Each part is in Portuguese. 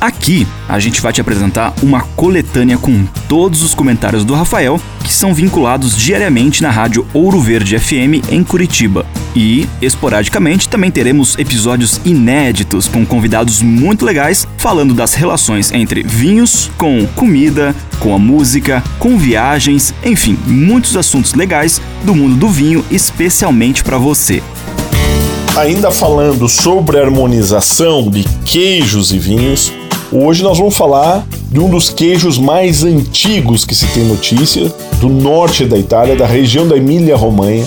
Aqui a gente vai te apresentar uma coletânea com todos os comentários do Rafael que são vinculados diariamente na rádio Ouro Verde FM em Curitiba. E, esporadicamente, também teremos episódios inéditos com convidados muito legais falando das relações entre vinhos, com comida, com a música, com viagens, enfim, muitos assuntos legais do mundo do vinho, especialmente para você. Ainda falando sobre harmonização de queijos e vinhos, Hoje nós vamos falar de um dos queijos mais antigos que se tem notícia, do norte da Itália, da região da Emília-Romanha,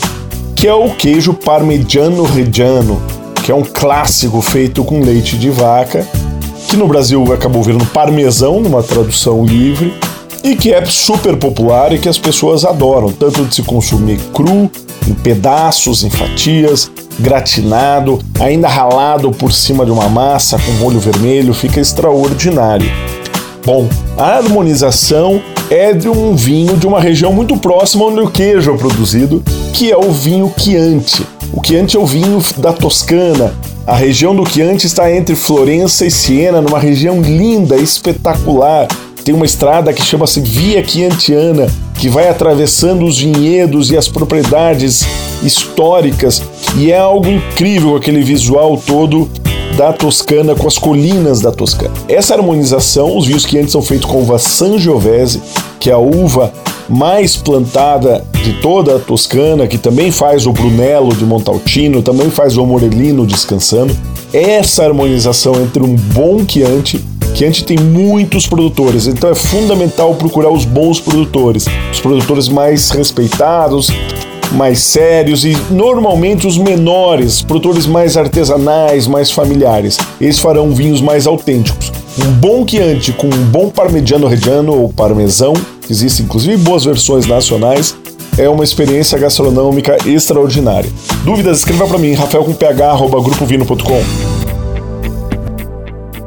que é o queijo Parmigiano Reggiano, que é um clássico feito com leite de vaca, que no Brasil acabou virando parmesão, numa tradução livre, e que é super popular e que as pessoas adoram, tanto de se consumir cru, em pedaços, em fatias, gratinado, ainda ralado por cima de uma massa com molho vermelho, fica extraordinário. Bom, a harmonização é de um vinho de uma região muito próxima onde o queijo é produzido, que é o vinho Chianti. O Chianti é o vinho da Toscana. A região do Chianti está entre Florença e Siena, numa região linda, espetacular. Tem uma estrada que chama-se Via Chiantiana, que vai atravessando os vinhedos e as propriedades históricas e é algo incrível aquele visual todo da Toscana com as colinas da Toscana. Essa harmonização, os vinhos que antes são feitos com uva Sangiovese, que é a uva mais plantada de toda a Toscana, que também faz o Brunello de Montalcino, também faz o Morellino descansando. Essa harmonização entre um bom Chianti Chianti tem muitos produtores, então é fundamental procurar os bons produtores, os produtores mais respeitados, mais sérios e normalmente os menores, produtores mais artesanais, mais familiares. Eles farão vinhos mais autênticos. Um bom Chianti com um bom Parmigiano Reggiano ou Parmesão, existem inclusive boas versões nacionais, é uma experiência gastronômica extraordinária. Dúvidas? Escreva para mim, rafael com ph,